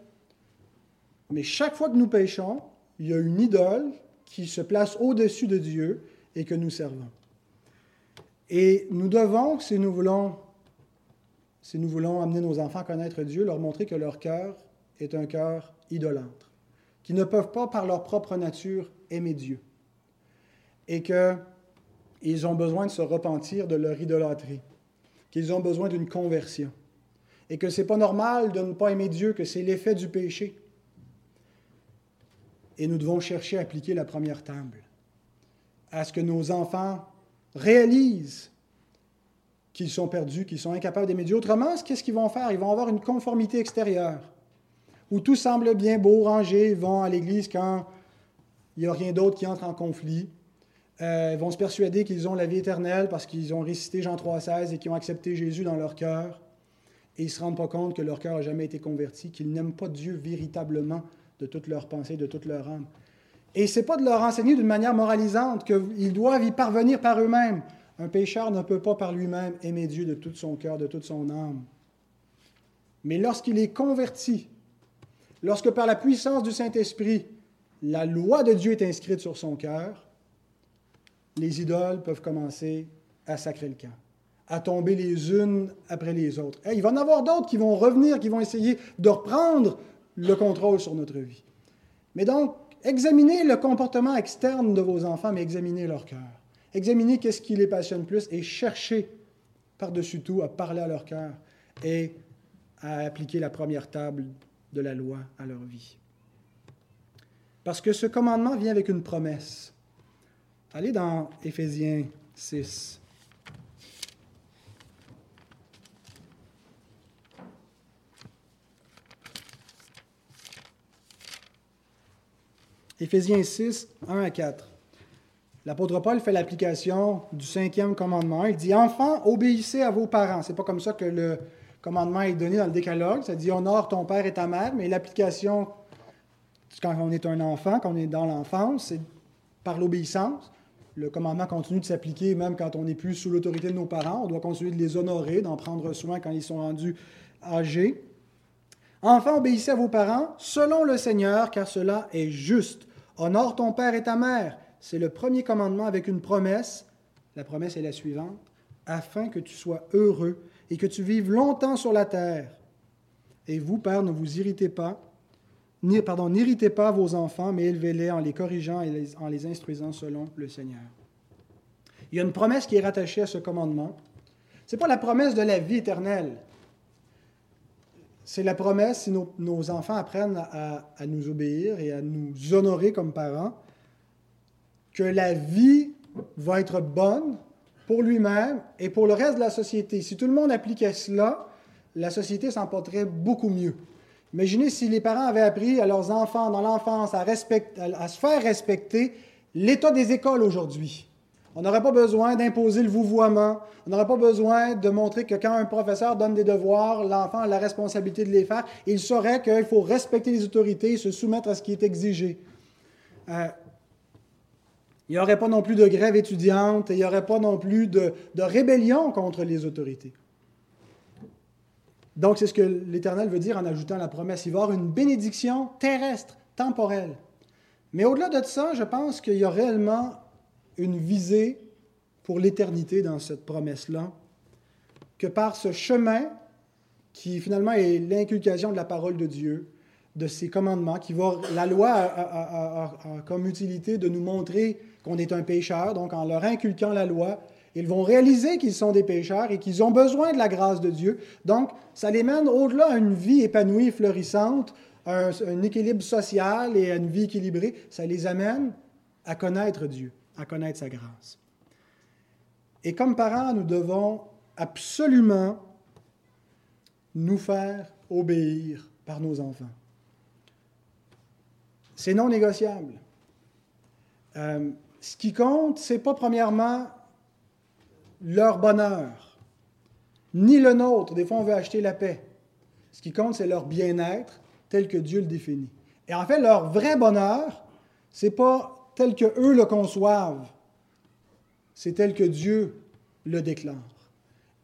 Mais chaque fois que nous péchons, il y a une idole qui se place au-dessus de Dieu et que nous servons. Et nous devons, si nous voulons, si nous voulons amener nos enfants à connaître Dieu, leur montrer que leur cœur est un cœur idolâtre, qu'ils ne peuvent pas par leur propre nature aimer Dieu. Et que ils ont besoin de se repentir de leur idolâtrie, qu'ils ont besoin d'une conversion, et que ce n'est pas normal de ne pas aimer Dieu, que c'est l'effet du péché. Et nous devons chercher à appliquer la première table, à ce que nos enfants réalisent qu'ils sont perdus, qu'ils sont incapables d'aimer Dieu. Autrement, qu'est-ce qu'ils vont faire? Ils vont avoir une conformité extérieure, où tout semble bien beau, rangé, ils vont à l'église quand il n'y a rien d'autre qui entre en conflit euh, ils vont se persuader qu'ils ont la vie éternelle parce qu'ils ont récité Jean 3,16 et qu'ils ont accepté Jésus dans leur cœur. Et ils ne se rendent pas compte que leur cœur n'a jamais été converti, qu'ils n'aiment pas Dieu véritablement de toute leur pensée, de toute leur âme. Et ce n'est pas de leur enseigner d'une manière moralisante qu'ils doivent y parvenir par eux-mêmes. Un pécheur ne peut pas par lui-même aimer Dieu de tout son cœur, de toute son âme. Mais lorsqu'il est converti, lorsque par la puissance du Saint-Esprit, la loi de Dieu est inscrite sur son cœur, les idoles peuvent commencer à sacrer le camp, à tomber les unes après les autres. il va y en avoir d'autres qui vont revenir, qui vont essayer de reprendre le contrôle sur notre vie. Mais donc, examinez le comportement externe de vos enfants, mais examinez leur cœur. Examinez qu'est-ce qui les passionne plus et cherchez par-dessus tout à parler à leur cœur et à appliquer la première table de la loi à leur vie. Parce que ce commandement vient avec une promesse. Allez dans Éphésiens 6. Éphésiens 6, 1 à 4. L'apôtre Paul fait l'application du cinquième commandement. Il dit Enfants, obéissez à vos parents. C'est pas comme ça que le commandement est donné dans le décalogue. Ça dit Honore ton père et ta mère. Mais l'application, quand on est un enfant, quand on est dans l'enfance, c'est par l'obéissance le commandement continue de s'appliquer même quand on n'est plus sous l'autorité de nos parents. On doit continuer de les honorer, d'en prendre soin quand ils sont rendus âgés. Enfants, obéissez à vos parents selon le Seigneur, car cela est juste. Honore ton père et ta mère. C'est le premier commandement avec une promesse. La promesse est la suivante. Afin que tu sois heureux et que tu vives longtemps sur la terre. Et vous, père, ne vous irritez pas pardon, n'irritez pas vos enfants, mais élevez-les en les corrigeant et en les instruisant selon le Seigneur. Il y a une promesse qui est rattachée à ce commandement. Ce n'est pas la promesse de la vie éternelle. C'est la promesse, si nos, enfants apprennent à, à, nous obéir et à nous honorer comme parents, que la vie va être bonne pour lui-même et pour le reste de la société. Si tout le monde appliquait cela, la société s'en porterait beaucoup mieux Imaginez si les parents avaient appris à leurs enfants dans l'enfance à, se faire respecter l'état des écoles aujourd'hui. On n'aurait pas besoin d'imposer le vouvoiement. On n'aurait pas besoin de montrer que quand un professeur donne des devoirs, l'enfant a la responsabilité de les faire. Il saurait qu'il faut respecter les autorités et se soumettre à ce qui est exigé. Euh, il n'y aurait pas non plus de grève étudiante et il n'y aurait pas non plus de, rébellion contre les autorités. Donc, c'est ce que l'Éternel veut dire en ajoutant la promesse. Il va y avoir une bénédiction terrestre, temporelle. Mais au-delà de ça, je pense qu'il y a réellement une visée pour l'éternité dans cette promesse-là, que par ce chemin qui finalement est l'inculcation de la parole de Dieu, de ses commandements, qui va, la loi a, comme utilité de nous montrer qu'on est un pécheur, donc en leur inculquant la loi, ils vont réaliser qu'ils sont des pécheurs et qu'ils ont besoin de la grâce de Dieu. Donc, ça les mène au-delà à une vie épanouie, florissante, un, équilibre social et à une vie équilibrée. Ça les amène à connaître Dieu, à connaître sa grâce. Et comme parents, nous devons absolument nous faire obéir par nos enfants. C'est non négociable. Euh, ce qui compte, ce n'est pas premièrement leur bonheur, ni le nôtre. Des fois, on veut acheter la paix. Ce qui compte, c'est leur bien-être tel que Dieu le définit. Et en fait, leur vrai bonheur, ce n'est pas tel que eux le conçoivent, c'est tel que Dieu le déclare.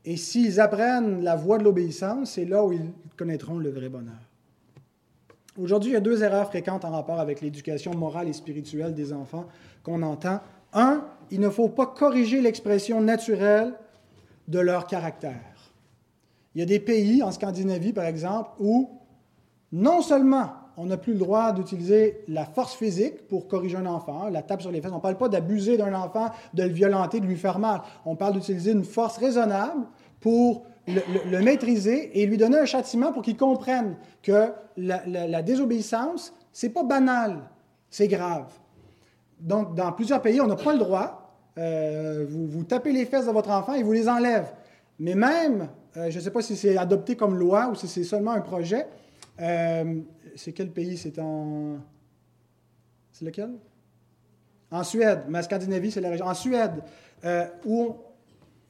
Et s'ils apprennent la voie de l'obéissance, c'est là où ils connaîtront le vrai bonheur. Aujourd'hui, il y a deux erreurs fréquentes en rapport avec l'éducation morale et spirituelle des enfants qu'on entend. Un, il ne faut pas corriger l'expression naturelle de leur caractère. Il y a des pays, en Scandinavie par exemple, où non seulement on n'a plus le droit d'utiliser la force physique pour corriger un enfant, la tape sur les fesses, on ne parle pas d'abuser d'un enfant, de le violenter, de lui faire mal. On parle d'utiliser une force raisonnable pour le, maîtriser et lui donner un châtiment pour qu'il comprenne que la, désobéissance, c'est pas banal, c'est grave. Donc, dans plusieurs pays, on n'a pas le droit. Euh, vous, tapez les fesses de votre enfant et vous les enlève. Mais même, euh, je ne sais pas si c'est adopté comme loi ou si c'est seulement un projet. Euh, c'est quel pays? C'est en. C'est lequel? En Suède. Mais Scandinavie, c'est la région. En Suède, où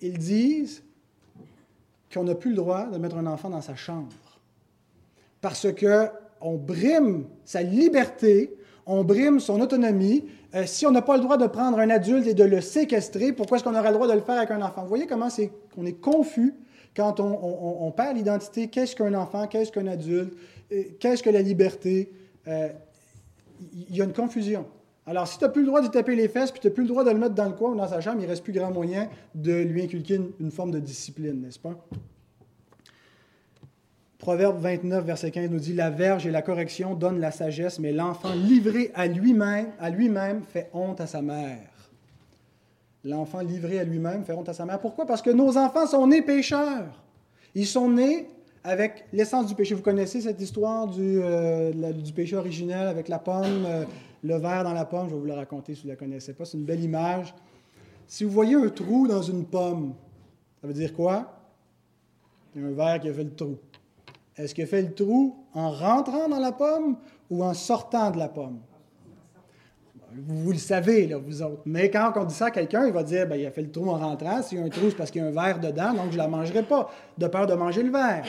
ils disent qu'on n'a plus le droit de mettre un enfant dans sa chambre. Parce qu'on brime sa liberté, on brime son autonomie. Euh, si on n'a pas le droit de prendre un adulte et de le séquestrer, pourquoi est-ce qu'on aurait le droit de le faire avec un enfant? Vous voyez comment c'est qu'on est confus quand on, perd l'identité. Qu'est-ce qu'un enfant? Qu'est-ce qu'un adulte? Qu'est-ce que la liberté? Euh, il y a une confusion. Alors, si tu n'as plus le droit de taper les fesses, puis tu n'as plus le droit de le mettre dans le coin ou dans sa chambre, il ne reste plus grand moyen de lui inculquer une, forme de discipline, n'est-ce pas? Proverbe 29, verset 15 nous dit La verge et la correction donnent la sagesse, mais l'enfant livré à lui-même, fait honte à sa mère. L'enfant livré à lui-même fait honte à sa mère. Pourquoi? Parce que nos enfants sont nés pécheurs. Ils sont nés avec l'essence du péché. Vous connaissez cette histoire du, euh, péché originel avec la pomme, euh, le verre dans la pomme, je vais vous le raconter si vous ne la connaissez pas, c'est une belle image. Si vous voyez un trou dans une pomme, ça veut dire quoi? Il y a un verre qui a fait le trou. Est-ce qu'il a fait le trou en rentrant dans la pomme ou en sortant de la pomme? Vous, le savez, là, vous autres. Mais quand on dit ça à quelqu'un, il va dire ben, il a fait le trou en rentrant. S'il y a un trou, c'est parce qu'il y a un verre dedans, donc je ne la mangerai pas, de peur de manger le verre.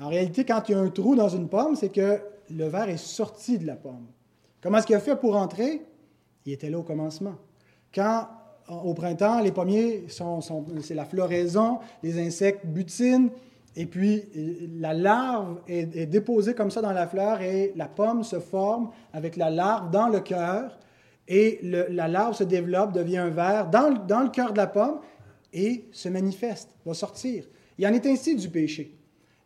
En réalité, quand il y a un trou dans une pomme, c'est que le verre est sorti de la pomme. Comment est-ce qu'il a fait pour entrer? Il était là au commencement. Quand, au printemps, les pommiers, sont, c'est la floraison, les insectes butinent, et puis la larve est, déposée comme ça dans la fleur et la pomme se forme avec la larve dans le cœur et la larve se développe, devient un verre dans, dans le cœur de la pomme et se manifeste, va sortir. Il en est ainsi du péché.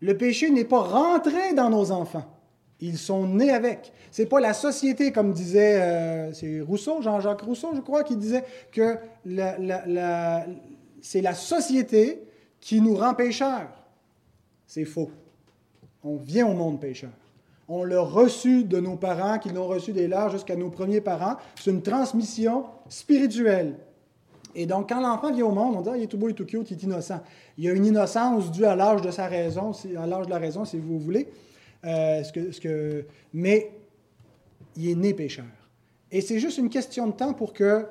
Le péché n'est pas rentré dans nos enfants. Ils sont nés avec. C'est pas la société, comme disait euh, Rousseau, Jean-Jacques Rousseau, je crois, qui disait que c'est la société qui nous rend pécheurs. C'est faux. On vient au monde pécheur. On l'a reçu de nos parents, qui l'ont reçu dès l'âge jusqu'à nos premiers parents. C'est une transmission spirituelle. Et donc, quand l'enfant vient au monde, on dit ah, il est tout beau, il est tout cute, il est innocent. Il y a une innocence due à l'âge de sa raison, à l'âge de la raison, si vous voulez. Euh, ce que, ce que, mais il est né pécheur. Et c'est juste une question de temps pour que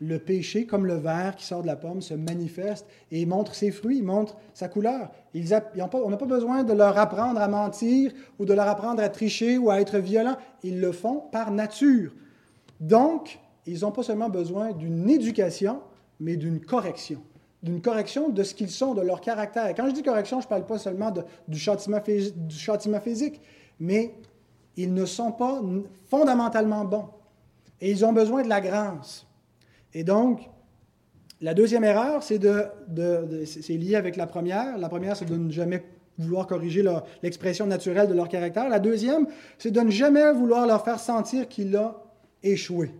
le péché, comme le verre qui sort de la pomme, se manifeste et montre ses fruits, montre sa couleur. Ils on n'a pas besoin de leur apprendre à mentir ou de leur apprendre à tricher ou à être violents. Ils le font par nature. Donc, ils n'ont pas seulement besoin d'une éducation, mais d'une correction. D'une correction de ce qu'ils sont, de leur caractère. Et quand je dis correction, je ne parle pas seulement du, châtiment, du châtiment physique, mais ils ne sont pas fondamentalement bons. Et ils ont besoin de la grâce. Et donc, la deuxième erreur, c'est de, c'est lié avec la première. La première, c'est de ne jamais vouloir corriger l'expression naturelle de leur caractère. La deuxième, c'est de ne jamais vouloir leur faire sentir qu'il a échoué.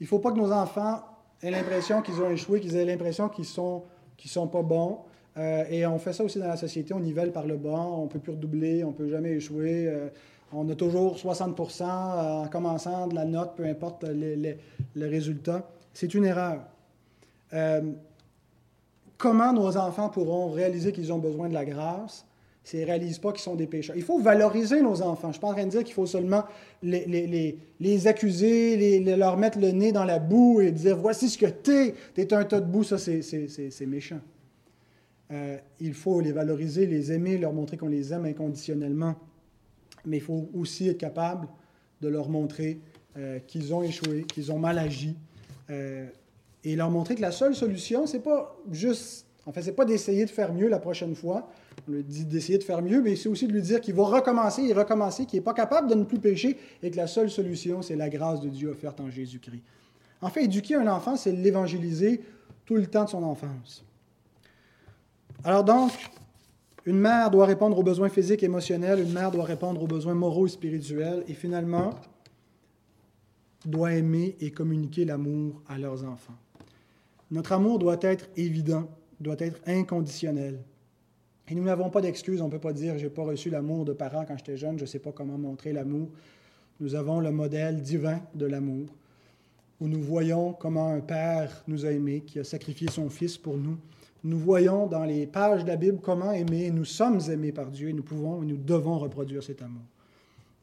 Il ne faut pas que nos enfants aient l'impression qu'ils ont échoué, qu'ils aient l'impression qu'ils sont, sont pas bons. Euh, et on fait ça aussi dans la société, on nivelle par le bas, on ne peut plus redoubler, on ne peut jamais échouer. Euh, on a toujours 60% en commençant de la note, peu importe le résultat. C'est une erreur. Euh, comment nos enfants pourront réaliser qu'ils ont besoin de la grâce? Ne réalisent pas qu'ils sont des pécheurs? Il faut valoriser nos enfants. Je ne suis pas en train de dire qu'il faut seulement les, les, accuser, leur mettre le nez dans la boue et dire Voici ce que t'es, t'es un tas de boue. Ça, c'est méchant. Euh, il faut les valoriser, les aimer, leur montrer qu'on les aime inconditionnellement mais il faut aussi être capable de leur montrer euh, qu'ils ont échoué, qu'ils ont mal agi, euh, et leur montrer que la seule solution, c'est pas juste, en fait, c'est pas d'essayer de faire mieux la prochaine fois, on lui dit d'essayer de faire mieux, mais c'est aussi de lui dire qu'il va recommencer et recommencer, qu'il n'est pas capable de ne plus pécher, et que la seule solution, c'est la grâce de Dieu offerte en Jésus-Christ. En fait, éduquer un enfant, c'est l'évangéliser tout le temps de son enfance. Alors donc, une mère doit répondre aux besoins physiques et émotionnels, une mère doit répondre aux besoins moraux et spirituels, et finalement, doit aimer et communiquer l'amour à leurs enfants. Notre amour doit être évident, doit être inconditionnel. Et nous n'avons pas d'excuses, on ne peut pas dire je n'ai pas reçu l'amour de parents quand j'étais jeune, je ne sais pas comment montrer l'amour. Nous avons le modèle divin de l'amour, où nous voyons comment un Père nous a aimés, qui a sacrifié son Fils pour nous, nous voyons dans les pages de la Bible comment aimer. Nous sommes aimés par Dieu et nous pouvons et nous devons reproduire cet amour.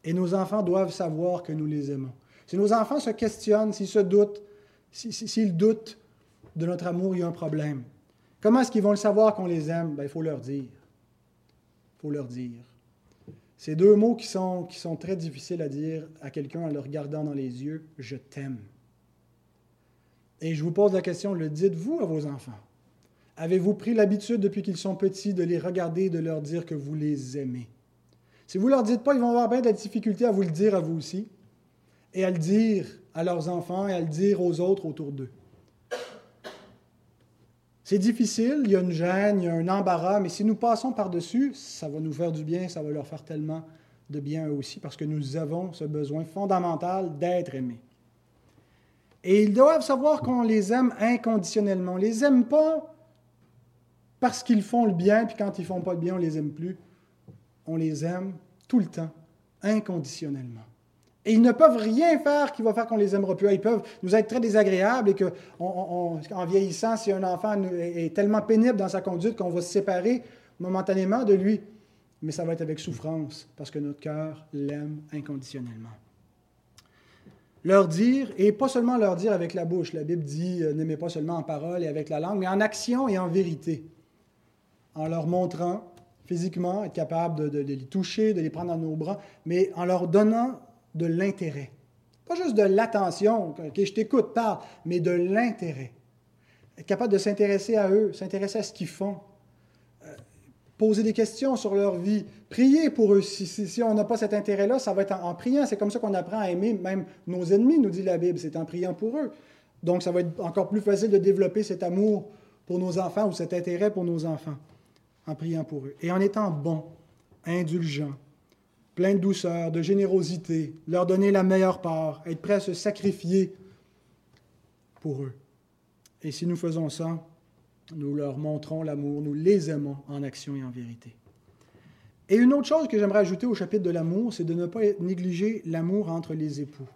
Et nos enfants doivent savoir que nous les aimons. Si nos enfants se questionnent, s'ils se doutent, s'ils doutent de notre amour, il y a un problème. Comment est-ce qu'ils vont le savoir qu'on les aime? Ben, il faut leur dire. Il faut leur dire. Ces deux mots qui sont, qui sont très difficiles à dire à quelqu'un en le regardant dans les yeux, je t'aime. Et je vous pose la question, le dites-vous à vos enfants? Avez-vous pris l'habitude depuis qu'ils sont petits de les regarder et de leur dire que vous les aimez? Si vous ne leur dites pas, ils vont avoir bien de la difficulté à vous le dire à vous aussi, et à le dire à leurs enfants et à le dire aux autres autour d'eux. C'est difficile, il y a une gêne, il y a un embarras, mais si nous passons par-dessus, ça va nous faire du bien, ça va leur faire tellement de bien eux aussi, parce que nous avons ce besoin fondamental d'être aimés. Et ils doivent savoir qu'on les aime inconditionnellement. On ne les aime pas parce qu'ils font le bien, puis quand ils ne font pas le bien, on ne les aime plus. On les aime tout le temps, inconditionnellement. Et ils ne peuvent rien faire qui va faire qu'on les aimera plus. Ils peuvent nous être très désagréables et qu'en vieillissant, si un enfant est tellement pénible dans sa conduite qu'on va se séparer momentanément de lui, mais ça va être avec souffrance parce que notre cœur l'aime inconditionnellement. Leur dire, et pas seulement leur dire avec la bouche, la Bible dit euh, n'aimez pas seulement en parole et avec la langue, mais en action et en vérité en leur montrant physiquement, être capable de, les toucher, de les prendre dans nos bras, mais en leur donnant de l'intérêt. Pas juste de l'attention, que je t'écoute, parle, mais de l'intérêt. Être capable de s'intéresser à eux, s'intéresser à ce qu'ils font, euh, poser des questions sur leur vie, prier pour eux. Si, on n'a pas cet intérêt-là, ça va être en, en priant. C'est comme ça qu'on apprend à aimer même nos ennemis, nous dit la Bible, c'est en priant pour eux. Donc, ça va être encore plus facile de développer cet amour pour nos enfants ou cet intérêt pour nos enfants en priant pour eux. Et en étant bon, indulgent, plein de douceur, de générosité, leur donner la meilleure part, être prêt à se sacrifier pour eux. Et si nous faisons ça, nous leur montrons l'amour, nous les aimons en action et en vérité. Et une autre chose que j'aimerais ajouter au chapitre de l'amour, c'est de ne pas négliger l'amour entre les époux,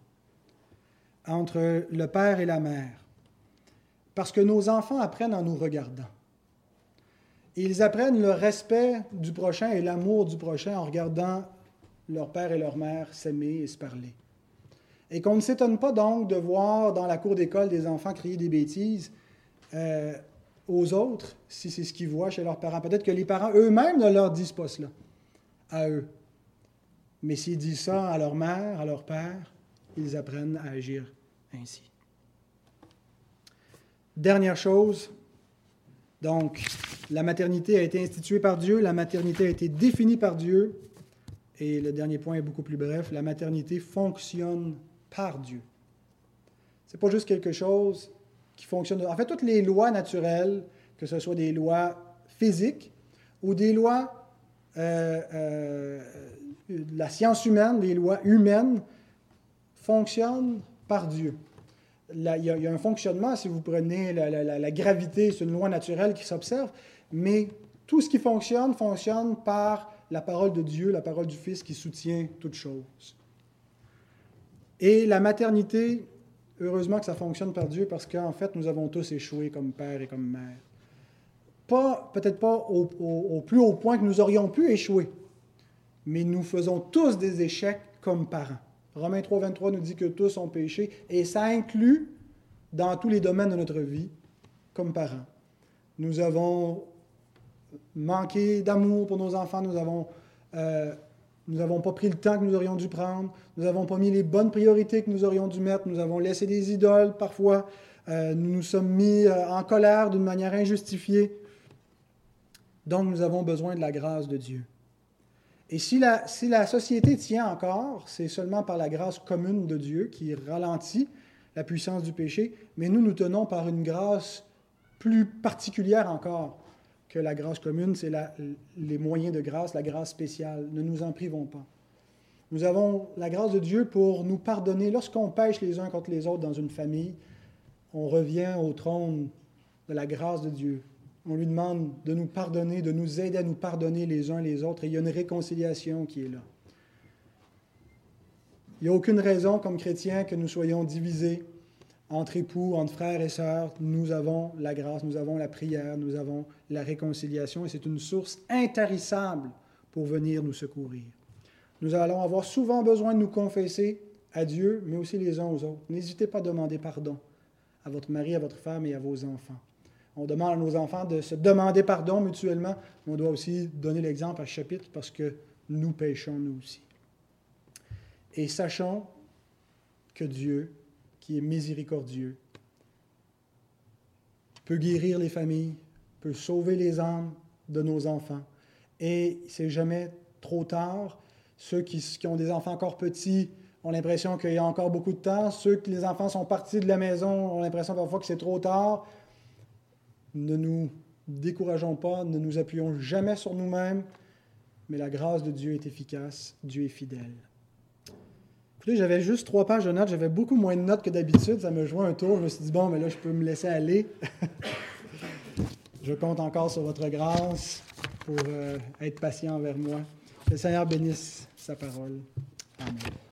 entre le père et la mère. Parce que nos enfants apprennent en nous regardant. Ils apprennent le respect du prochain et l'amour du prochain en regardant leur père et leur mère s'aimer et se parler. Et qu'on ne s'étonne pas donc de voir dans la cour d'école des enfants crier des bêtises euh, aux autres, si c'est ce qu'ils voient chez leurs parents. Peut-être que les parents eux-mêmes ne leur disent pas cela à eux. Mais s'ils disent ça à leur mère, à leur père, ils apprennent à agir ainsi. Dernière chose, donc, la maternité a été instituée par Dieu, la maternité a été définie par Dieu, et le dernier point est beaucoup plus bref, la maternité fonctionne par Dieu. Ce n'est pas juste quelque chose qui fonctionne. En fait, toutes les lois naturelles, que ce soit des lois physiques ou des lois euh, euh, de la science humaine, des lois humaines, fonctionnent par Dieu il y, a, un fonctionnement, si vous prenez la, gravité, c'est une loi naturelle qui s'observe, mais tout ce qui fonctionne fonctionne par la parole de Dieu, la parole du Fils qui soutient toutes choses. Et la maternité, heureusement que ça fonctionne par Dieu parce qu'en fait, nous avons tous échoué comme père et comme mère. Pas, peut-être pas au, au plus haut point que nous aurions pu échouer, mais nous faisons tous des échecs comme parents. Romains 3, 23 nous dit que tous ont péché, et ça inclut dans tous les domaines de notre vie, comme parents. Nous avons manqué d'amour pour nos enfants, nous avons... Euh, nous n'avons pas pris le temps que nous aurions dû prendre. Nous n'avons pas mis les bonnes priorités que nous aurions dû mettre. Nous avons laissé des idoles parfois. Euh, nous nous sommes mis euh, en colère d'une manière injustifiée. Donc nous avons besoin de la grâce de Dieu. Et si la, si la société tient encore, c'est seulement par la grâce commune de Dieu qui ralentit la puissance du péché, mais nous nous tenons par une grâce plus particulière encore que la grâce commune, c'est les moyens de grâce, la grâce spéciale. Ne nous en privons pas. Nous avons la grâce de Dieu pour nous pardonner. Lorsqu'on pêche les uns contre les autres dans une famille, on revient au trône de la grâce de Dieu. On lui demande de nous pardonner, de nous aider à nous pardonner les uns les autres, et il y a une réconciliation qui est là. Il n'y a aucune raison, comme chrétiens, que nous soyons divisés entre époux, entre frères et sœurs. Nous avons la grâce, nous avons la prière, nous avons la réconciliation, et c'est une source intarissable pour venir nous secourir. Nous allons avoir souvent besoin de nous confesser à Dieu, mais aussi les uns aux autres. N'hésitez pas à demander pardon à votre mari, à votre femme et à vos enfants. On demande à nos enfants de se demander pardon mutuellement, mais on doit aussi donner l'exemple à chapitre parce que nous péchons nous aussi. Et sachons que Dieu, qui est miséricordieux, peut guérir les familles, peut sauver les âmes de nos enfants. Et c'est jamais trop tard. Ceux qui, ont des enfants encore petits ont l'impression qu'il y a encore beaucoup de temps. Ceux qui les enfants sont partis de la maison ont l'impression parfois que c'est trop tard. Ne nous décourageons pas, ne nous appuyons jamais sur nous-mêmes, mais la grâce de Dieu est efficace, Dieu est fidèle. J'avais juste trois pages de notes, j'avais beaucoup moins de notes que d'habitude, ça me jouait un tour, je me suis dit, bon, mais là, je peux me laisser aller. [laughs] je compte encore sur votre grâce pour euh, être patient envers moi. Que le Seigneur bénisse sa parole. Amen.